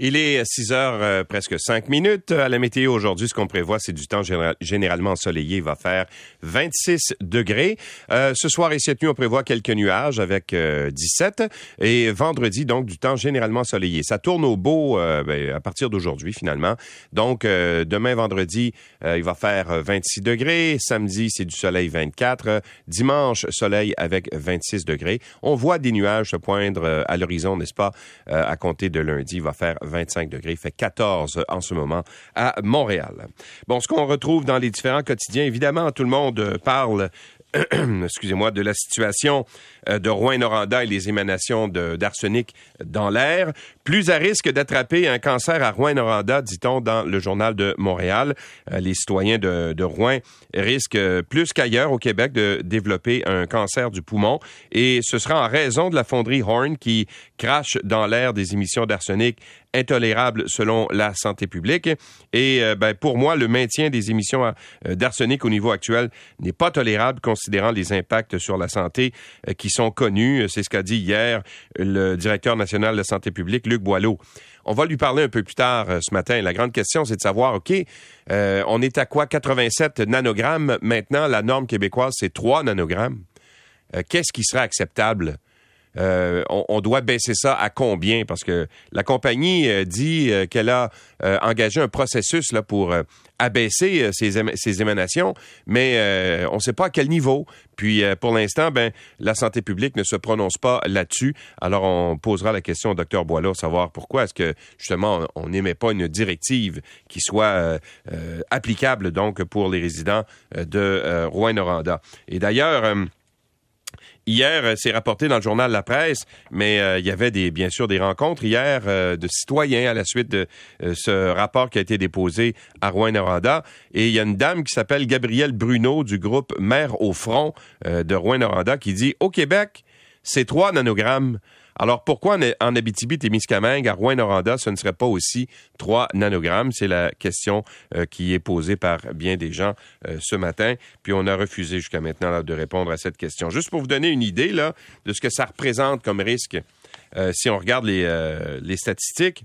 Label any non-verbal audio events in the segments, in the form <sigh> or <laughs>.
Il est 6 heures euh, presque 5 minutes. À la météo aujourd'hui, ce qu'on prévoit, c'est du temps généralement ensoleillé. Il va faire 26 degrés. Euh, ce soir et cette nuit, on prévoit quelques nuages avec 17. Euh, et vendredi, donc, du temps généralement ensoleillé. Ça tourne au beau ben, à partir d'aujourd'hui, finalement. Donc, demain, vendredi, il va faire 26 degrés. Samedi, c'est du soleil 24. Dimanche, soleil avec 26 degrés. On voit des nuages se poindre à l'horizon, n'est-ce pas, à compter de lundi. Il va faire 25 degrés. Fait 14 en ce moment à Montréal. Bon, ce qu'on retrouve dans les différents quotidiens, évidemment, tout le monde parle <clears throat> excusez-moi, de la situation euh, de Rouen-Noranda et les émanations d'arsenic dans l'air. Plus à risque d'attraper un cancer à Rouen-Noranda, dit-on dans le journal de Montréal. Euh, les citoyens de, Rouen risquent euh, plus qu'ailleurs au Québec de développer un cancer du poumon et ce sera en raison de la fonderie Horn qui crache dans l'air des émissions d'arsenic intolérable selon la santé publique. Et euh, ben, pour moi, le maintien des émissions euh, d'arsenic au niveau actuel n'est pas tolérable considérant les impacts sur la santé euh, qui sont connus. C'est ce qu'a dit hier le directeur national de la santé publique, Luc Boileau. On va lui parler un peu plus tard ce matin. La grande question, c'est de savoir, OK, on est à quoi? 87 nanogrammes. Maintenant, la norme québécoise, c'est 3 nanogrammes. Qu'est-ce qui serait acceptable? Euh, on, doit baisser ça à combien? Parce que la compagnie euh, dit euh, qu'elle a engagé un processus là, pour abaisser ces, émanations, mais on ne sait pas à quel niveau. Puis pour l'instant, ben, la santé publique ne se prononce pas là-dessus. Alors on posera la question au docteur Boileau, savoir pourquoi est-ce que justement on n'émet pas une directive qui soit applicable donc pour les résidents de Rouen-Noranda. Et d'ailleurs, Hier, euh, c'est rapporté dans le journal La Presse, mais euh, il y avait des, bien sûr des rencontres hier euh, de citoyens à la suite de ce rapport qui a été déposé à Rouen-Noranda. Et il y a une dame qui s'appelle Gabrielle Bruno du groupe Mère au front de Rouen-Noranda qui dit au Québec, c'est trois nanogrammes. Alors, pourquoi en Abitibi-Témiscamingue, à Rouen-Noranda, ce ne serait pas aussi 3 nanogrammes? C'est la question euh, qui est posée par bien des gens euh, ce matin. Puis on a refusé jusqu'à maintenant de répondre à cette question. Juste pour vous donner une idée là, de ce que ça représente comme risque, euh, si on regarde les statistiques,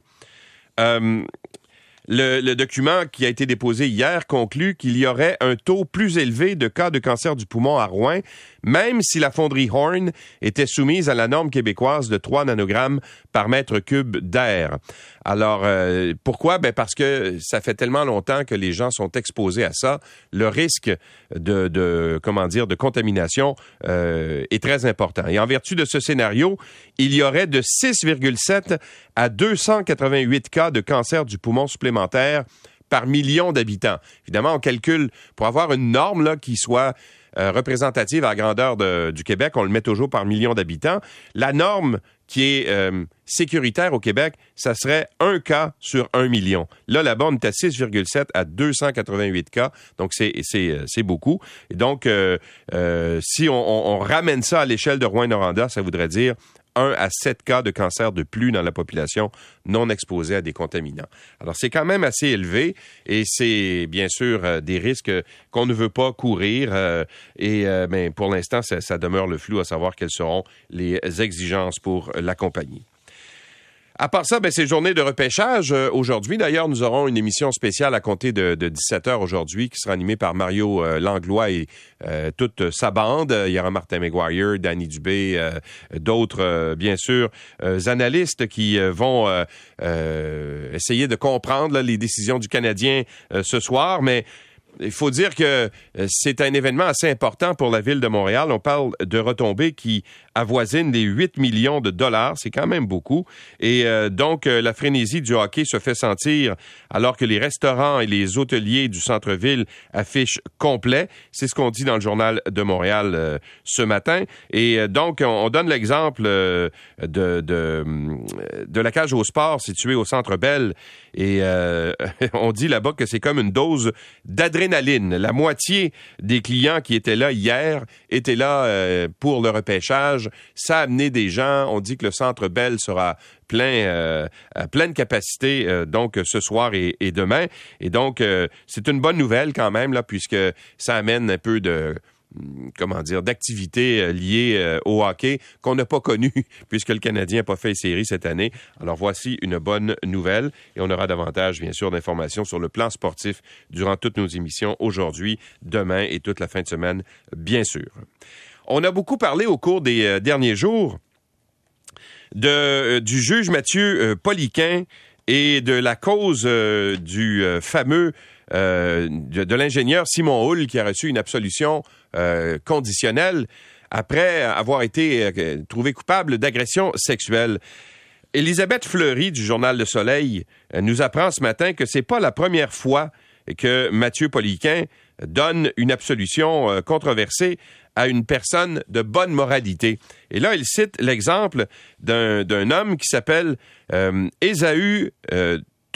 le, document qui a été déposé hier conclut qu'il y aurait un taux plus élevé de cas de cancer du poumon à Rouen, même si la fonderie Horn était soumise à la norme québécoise de 3 nanogrammes par mètre cube d'air. Alors, euh, pourquoi? Ben parce que ça fait tellement longtemps que les gens sont exposés à ça. Le risque de, comment dire, de contamination euh, est très important. Et en vertu de ce scénario, il y aurait de 6,7 à 288 cas de cancer du poumon supplémentaire par million d'habitants. Évidemment, on calcule pour avoir une norme là, qui soit euh, représentative à la grandeur du Québec, on le met toujours par million d'habitants. La norme qui est euh, sécuritaire au Québec, ça serait un cas sur un million. Là, la bas est à 6,7 à 288 cas, donc c'est euh, beaucoup. Et donc, si on, on, ramène ça à l'échelle de Rouen-Noranda, ça voudrait dire 1 à 7 cas de cancer de plus dans la population non exposée à des contaminants. Alors, c'est quand même assez élevé et c'est bien sûr euh, des risques qu'on ne veut pas courir euh, et euh, mais pour l'instant, ça, ça demeure le flou à savoir quelles seront les exigences pour la compagnie. À part ça, ben, c'est journée de repêchage. Euh, aujourd'hui, d'ailleurs, nous aurons une émission spéciale à compter de, 17 h aujourd'hui qui sera animée par Mario euh, Langlois et euh, toute sa bande. Il y aura Martin McGuire, Danny Dubé, d'autres, bien sûr, analystes qui vont essayer de comprendre les décisions du Canadien ce soir. Mais il faut dire que c'est un événement assez important pour la ville de Montréal. On parle de retombées qui avoisine les 8 millions de dollars. C'est quand même beaucoup. Et euh, donc, euh, la frénésie du hockey se fait sentir alors que les restaurants et les hôteliers du centre-ville affichent complet. C'est ce qu'on dit dans le journal de Montréal euh, ce matin. Et donc, on, donne l'exemple de, de, de, la cage au sport située au centre Bell. Et <laughs> on dit là-bas que c'est comme une dose d'adrénaline. La moitié des clients qui étaient là hier étaient là pour le repêchage ça a amené des gens. On dit que le Centre Bell sera plein, euh, à pleine capacité euh, donc ce soir et, demain. Et donc, euh, c'est une bonne nouvelle quand même, là, puisque ça amène un peu de comment dire, d'activités liées au hockey qu'on n'a pas connues <laughs> puisque le Canadien n'a pas fait série cette année. Alors voici une bonne nouvelle et on aura davantage, bien sûr, d'informations sur le plan sportif durant toutes nos émissions aujourd'hui, demain et toute la fin de semaine, bien sûr. On a beaucoup parlé au cours des euh, derniers jours de, du juge Mathieu Poliquin et de la cause du fameux de, l'ingénieur Simon Hull qui a reçu une absolution euh, conditionnel après avoir été euh, trouvé coupable d'agression sexuelle. Elisabeth Fleury du journal Le Soleil euh, nous apprend ce matin que c'est pas la première fois que Mathieu Poliquin donne une absolution controversée à une personne de bonne moralité. Et là, il cite l'exemple d'un homme qui s'appelle euh, Ésaü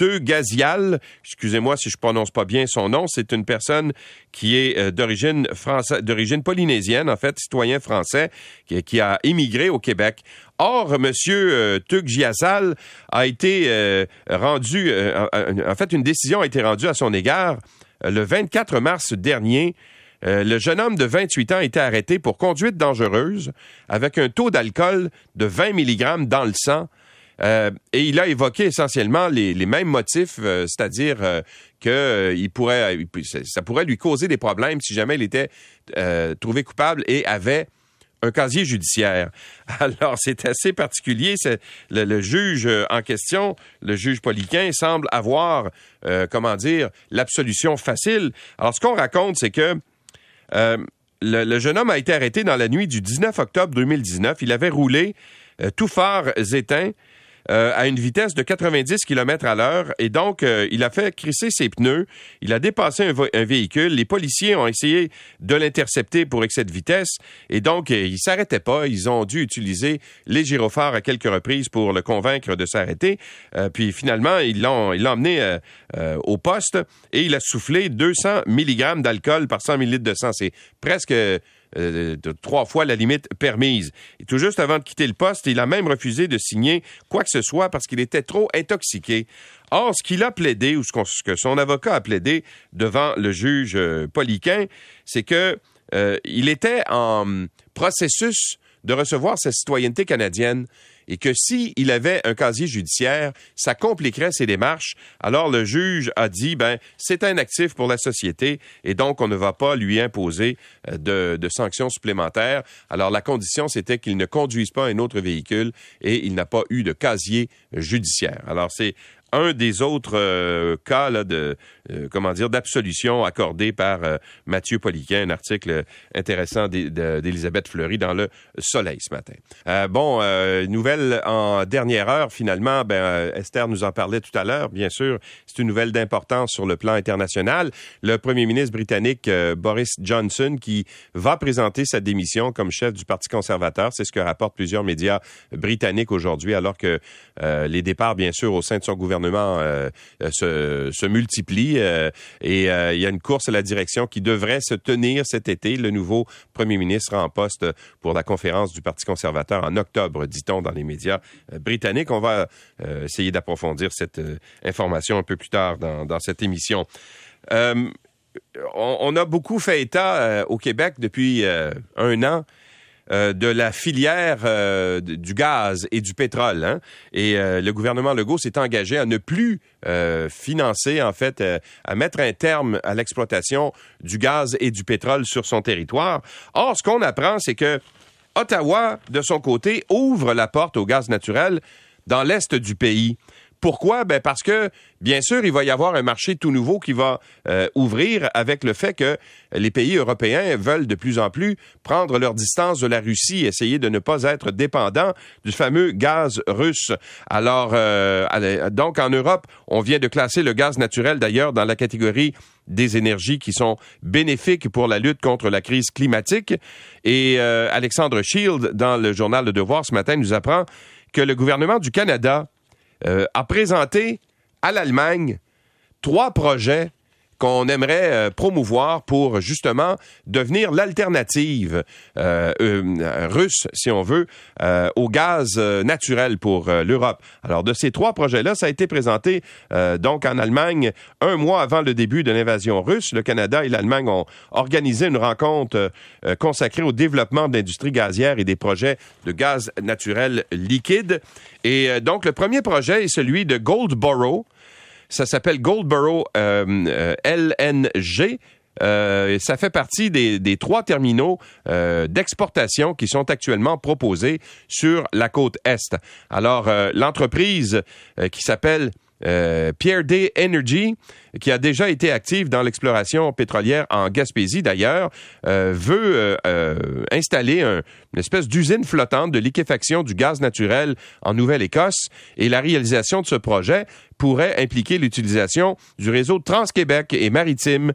Gazial, excusez-moi si je prononce pas bien son nom, c'est une personne qui est euh, d'origine polynésienne, en fait, citoyen français, qui, a émigré au Québec. Or, Monsieur euh, a été euh, rendu, en fait, une décision a été rendue à son égard le 24 mars dernier. le jeune homme de 28 ans a été arrêté pour conduite dangereuse avec un taux d'alcool de 20 mg dans le sang euh, et il a évoqué essentiellement les, mêmes motifs, euh, c'est-à-dire euh, que pourrait, ça pourrait lui causer des problèmes si jamais il était trouvé coupable et avait un casier judiciaire. <laughs> Alors, c'est assez particulier. Le, le, juge en question, le juge Poliquin, semble avoir, comment dire, l'absolution facile. Alors, ce qu'on raconte, c'est que le, le, jeune homme a été arrêté dans la nuit du 19 octobre 2019. Il avait roulé tout phare éteint euh, à une vitesse de 90 km à l'heure et donc euh, il a fait crisser ses pneus. Il a dépassé un, véhicule. Les policiers ont essayé de l'intercepter pour excès de vitesse et donc euh, il s'arrêtait pas. Ils ont dû utiliser les gyrophares à quelques reprises pour le convaincre de s'arrêter. puis finalement ils l'ont ils l'ont emmené au poste et il a soufflé 200 mg d'alcool par 100 ml de sang. C'est presque euh, de trois fois la limite permise. Et tout juste avant de quitter le poste, il a même refusé de signer quoi que ce soit parce qu'il était trop intoxiqué. Or, ce qu'il a plaidé, ou ce, que son avocat a plaidé devant le juge euh, Poliquin, c'est que euh, il était en processus de recevoir sa citoyenneté canadienne et que s'il avait un casier judiciaire, ça compliquerait ses démarches. Alors le juge a dit, ben, c'est un actif pour la société et donc on ne va pas lui imposer euh, de, de sanctions supplémentaires. Alors la condition, c'était qu'il ne conduise pas un autre véhicule et il n'a pas eu de casier judiciaire. Alors c'est un des autres euh, cas de euh, comment dire d'absolution accordé par euh, Mathieu Poliquin, un article intéressant d'Elisabeth Fleury dans le Soleil ce matin. bon, nouvelle en dernière heure finalement. Ben Esther nous en parlait tout à l'heure. Bien sûr, c'est une nouvelle d'importance sur le plan international. Le Premier ministre britannique Boris Johnson qui va présenter sa démission comme chef du Parti conservateur. C'est ce que rapportent plusieurs médias britanniques aujourd'hui, alors que les départs, bien sûr, au sein de son gouvernement euh, se, se, multiplient euh, et euh, il y a une course à la direction qui devrait se tenir cet été. Le nouveau premier ministre en poste pour la conférence du Parti conservateur en octobre, dit-on dans les médias britanniques. On va essayer d'approfondir cette information un peu plus tard dans, cette émission. On, on, a beaucoup fait état au Québec depuis un an euh, de la filière euh, du gaz et du pétrole. Hein. Et euh, le gouvernement Legault s'est engagé à ne plus financer, en fait, à mettre un terme à l'exploitation du gaz et du pétrole sur son territoire. Or, ce qu'on apprend, c'est que Ottawa, de son côté, ouvre la porte au gaz naturel dans l'est du pays. Pourquoi? Ben parce que, bien sûr, il va y avoir un marché tout nouveau qui va euh, ouvrir avec le fait que les pays européens veulent de plus en plus prendre leur distance de la Russie, essayer de ne pas être dépendants du fameux gaz russe. Alors, euh, donc en Europe, on vient de classer le gaz naturel d'ailleurs dans la catégorie des énergies qui sont bénéfiques pour la lutte contre la crise climatique. Et euh, Alexandre Shield, dans le journal Le Devoir ce matin, nous apprend que le gouvernement du Canada a présenté à l'Allemagne trois projets qu'on aimerait promouvoir pour justement devenir l'alternative russe, si on veut, au gaz naturel pour l'Europe. Alors, de ces trois projets-là, ça a été présenté donc en Allemagne un mois avant le début de l'invasion russe. Le Canada et l'Allemagne ont organisé une rencontre consacrée au développement de l'industrie gazière et des projets de gaz naturel liquide. Et euh, donc, le premier projet est celui de Goldboro. Ça s'appelle Goldboro euh, euh, LNG. ça fait partie des, trois terminaux d'exportation qui sont actuellement proposés sur la côte Est. Alors, l'entreprise qui s'appelle Pierre Day Energy qui a déjà été active dans l'exploration pétrolière en Gaspésie d'ailleurs, euh, veut euh, euh, installer une espèce d'usine flottante de liquéfaction du gaz naturel en Nouvelle-Écosse et la réalisation de ce projet pourrait impliquer l'utilisation du réseau Trans-Québec et maritime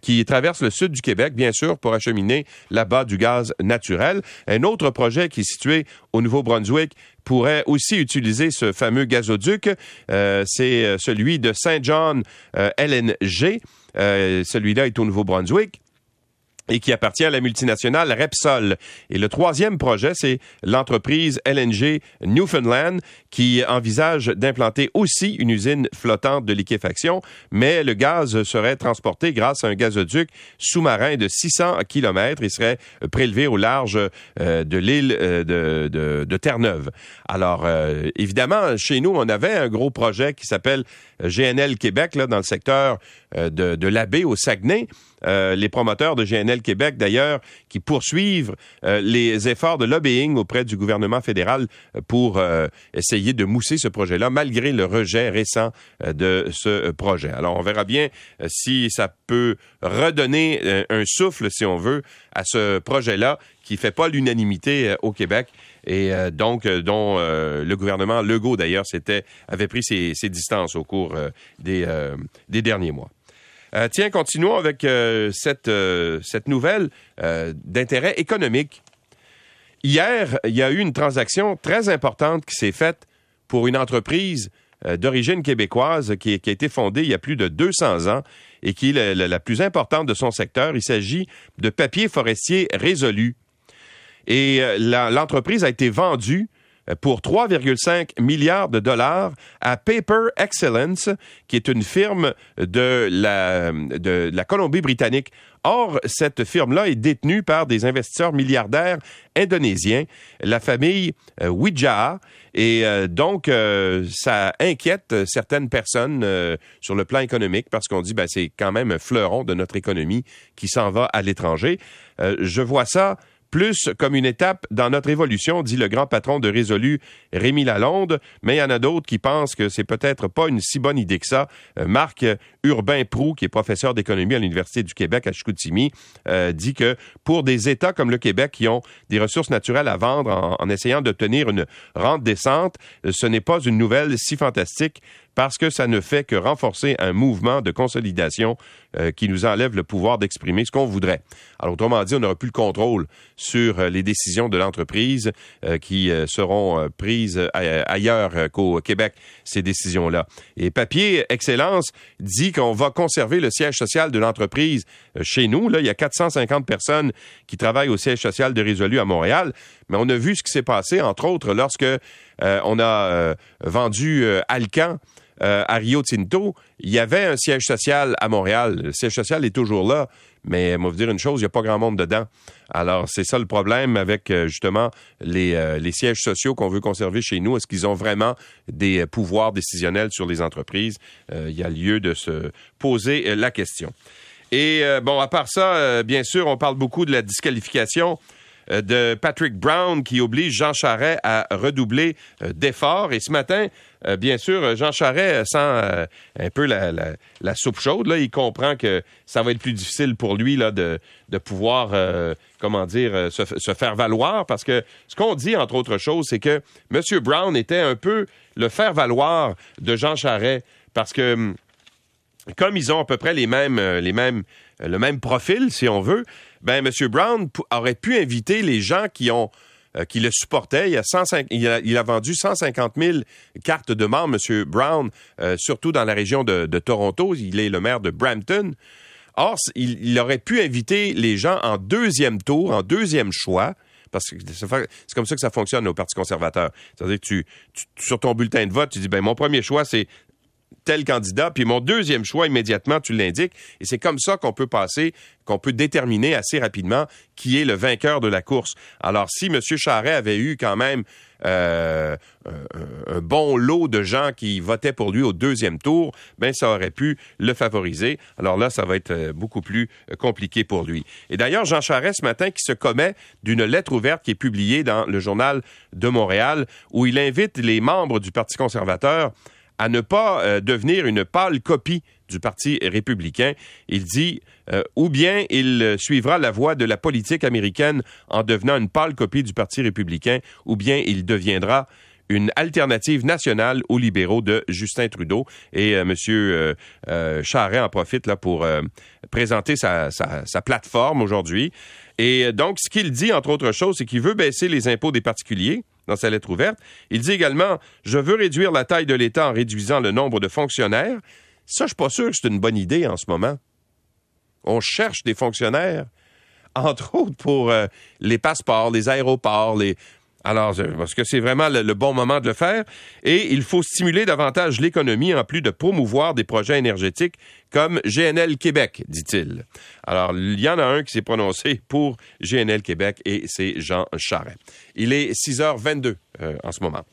qui traverse le sud du Québec, bien sûr, pour acheminer là-bas du gaz naturel. Un autre projet qui est situé au Nouveau-Brunswick pourrait aussi utiliser ce fameux gazoduc. C'est celui de Saint John LNG. Euh, celui-là est au Nouveau-Brunswick et qui appartient à la multinationale Repsol. Et le troisième projet, c'est l'entreprise LNG Newfoundland qui envisage d'implanter aussi une usine flottante de liquéfaction, mais le gaz serait transporté grâce à un gazoduc sous-marin de 600 km et serait prélevé au large euh, de l'île euh, de, de, Terre-Neuve. Alors, euh, évidemment, chez nous, on avait un gros projet qui s'appelle GNL Québec, là, dans le secteur de, de la baie au Saguenay. Euh, les promoteurs de GNL Québec, d'ailleurs, qui poursuivent euh, les efforts de lobbying auprès du gouvernement fédéral pour euh, essayer de mousser ce projet-là, malgré le rejet récent de ce projet. Alors, on verra bien si ça peut redonner un souffle, si on veut, à ce projet-là qui fait pas l'unanimité au Québec et donc dont le gouvernement Legault d'ailleurs avait pris ses, distances au cours des derniers mois. Euh, tiens, continuons avec euh, cette, euh, cette nouvelle d'intérêt économique. Hier, il y a eu une transaction très importante qui s'est faite pour une entreprise d'origine québécoise qui, a été fondée il y a plus de 200 ans et qui est la plus importante de son secteur. Il s'agit de Papier Forestier Résolu. Et l'entreprise a été vendue pour 3,5 milliards de dollars à Paper Excellence, qui est une firme de la, de la Colombie-Britannique. Or, cette firme-là est détenue par des investisseurs milliardaires indonésiens, la famille euh, Et euh, donc, euh, ça inquiète certaines personnes euh, sur le plan économique parce qu'on dit, ben, c'est quand même un fleuron de notre économie qui s'en va à l'étranger. je vois ça plus comme une étape dans notre évolution, dit le grand patron de Résolu, Rémi Lalonde, mais il y en a d'autres qui pensent que c'est peut-être pas une si bonne idée que ça. Euh, Marc Urbain Prou, qui est professeur d'économie à l'Université du Québec à Chicoutimi, euh, dit que pour des États comme le Québec qui ont des ressources naturelles à vendre en, en essayant d'obtenir une rente décente, ce n'est pas une nouvelle si fantastique parce que ça ne fait que renforcer un mouvement de consolidation euh, qui nous enlève le pouvoir d'exprimer ce qu'on voudrait. Alors, autrement dit, on n'aura plus le contrôle sur euh, les décisions de l'entreprise euh, qui seront prises ailleurs qu'au Québec, ces décisions-là. Et Papier Excellence dit qu'on va conserver le siège social de l'entreprise chez nous. Là, il y a 450 personnes qui travaillent au siège social de Résolu à Montréal, mais on a vu ce qui s'est passé, entre autres, lorsque on a vendu Alcan euh, à Rio Tinto, il y avait un siège social à Montréal. Le siège social est toujours là, mais moi vous dire une chose, il n'y a pas grand monde dedans. Alors c'est ça le problème avec euh, justement les, euh, les, sièges sociaux qu'on veut conserver chez nous. Est-ce qu'ils ont vraiment des pouvoirs décisionnels sur les entreprises? Il y a lieu de se poser la question. Et bon, à part ça, bien sûr, on parle beaucoup de la disqualification de Patrick Brown qui oblige Jean Charret à redoubler d'efforts. Et ce matin, euh, bien sûr, Jean Charest sent euh, un peu la, soupe chaude. Il comprend que ça va être plus difficile pour lui de, pouvoir, euh, comment dire, se, faire valoir. Parce que ce qu'on dit, entre autres choses, c'est que M. Brown était un peu le faire valoir de Jean Charest. Parce que hum, comme ils ont à peu près les mêmes, les mêmes, le même profil, si on veut, ben M. Brown aurait pu inviter les gens qui ont qui le supportait. Il a, 105, il, a, il a, vendu 150 000 cartes de membres, M. Brown, surtout dans la région de, Toronto. Il est le maire de Brampton. Or, il, aurait pu inviter les gens en deuxième tour, en deuxième choix, parce que c'est comme ça que ça fonctionne au Parti conservateur. C'est-à-dire que tu, sur ton bulletin de vote, tu dis, ben mon premier choix, c'est tel candidat, puis mon deuxième choix, immédiatement, tu l'indiques. Et c'est comme ça qu'on peut passer, qu'on peut déterminer assez rapidement qui est le vainqueur de la course. Alors, si M. Charret avait eu quand même euh, un, bon lot de gens qui votaient pour lui au deuxième tour, ben ça aurait pu le favoriser. Alors là, ça va être euh, beaucoup plus euh, compliqué pour lui. Et d'ailleurs, Jean Charest ce matin qui se commet d'une lettre ouverte qui est publiée dans le journal de Montréal où il invite les membres du Parti conservateur à ne pas euh, devenir une pâle copie du Parti républicain. Il dit euh, ou bien il suivra la voie de la politique américaine en devenant une pâle copie du Parti républicain, ou bien il deviendra une alternative nationale aux libéraux de Justin Trudeau. Et euh, M. Charret en profite là pour présenter sa plateforme aujourd'hui. Et donc, ce qu'il dit, entre autres choses, c'est qu'il veut baisser les impôts des particuliers dans sa lettre ouverte. Il dit également Je veux réduire la taille de l'État en réduisant le nombre de fonctionnaires. Ça, je suis pas sûr que c'est une bonne idée en ce moment. On cherche des fonctionnaires, <laughs> entre autres pour euh, les passeports, les aéroports, les, alors, parce que c'est vraiment le, bon moment de le faire. Et il faut stimuler davantage l'économie en plus de promouvoir des projets énergétiques comme GNL Québec, dit-il. Alors, il y en a un qui s'est prononcé pour GNL Québec et c'est Jean Charest. Il est 6h22 euh, en ce moment.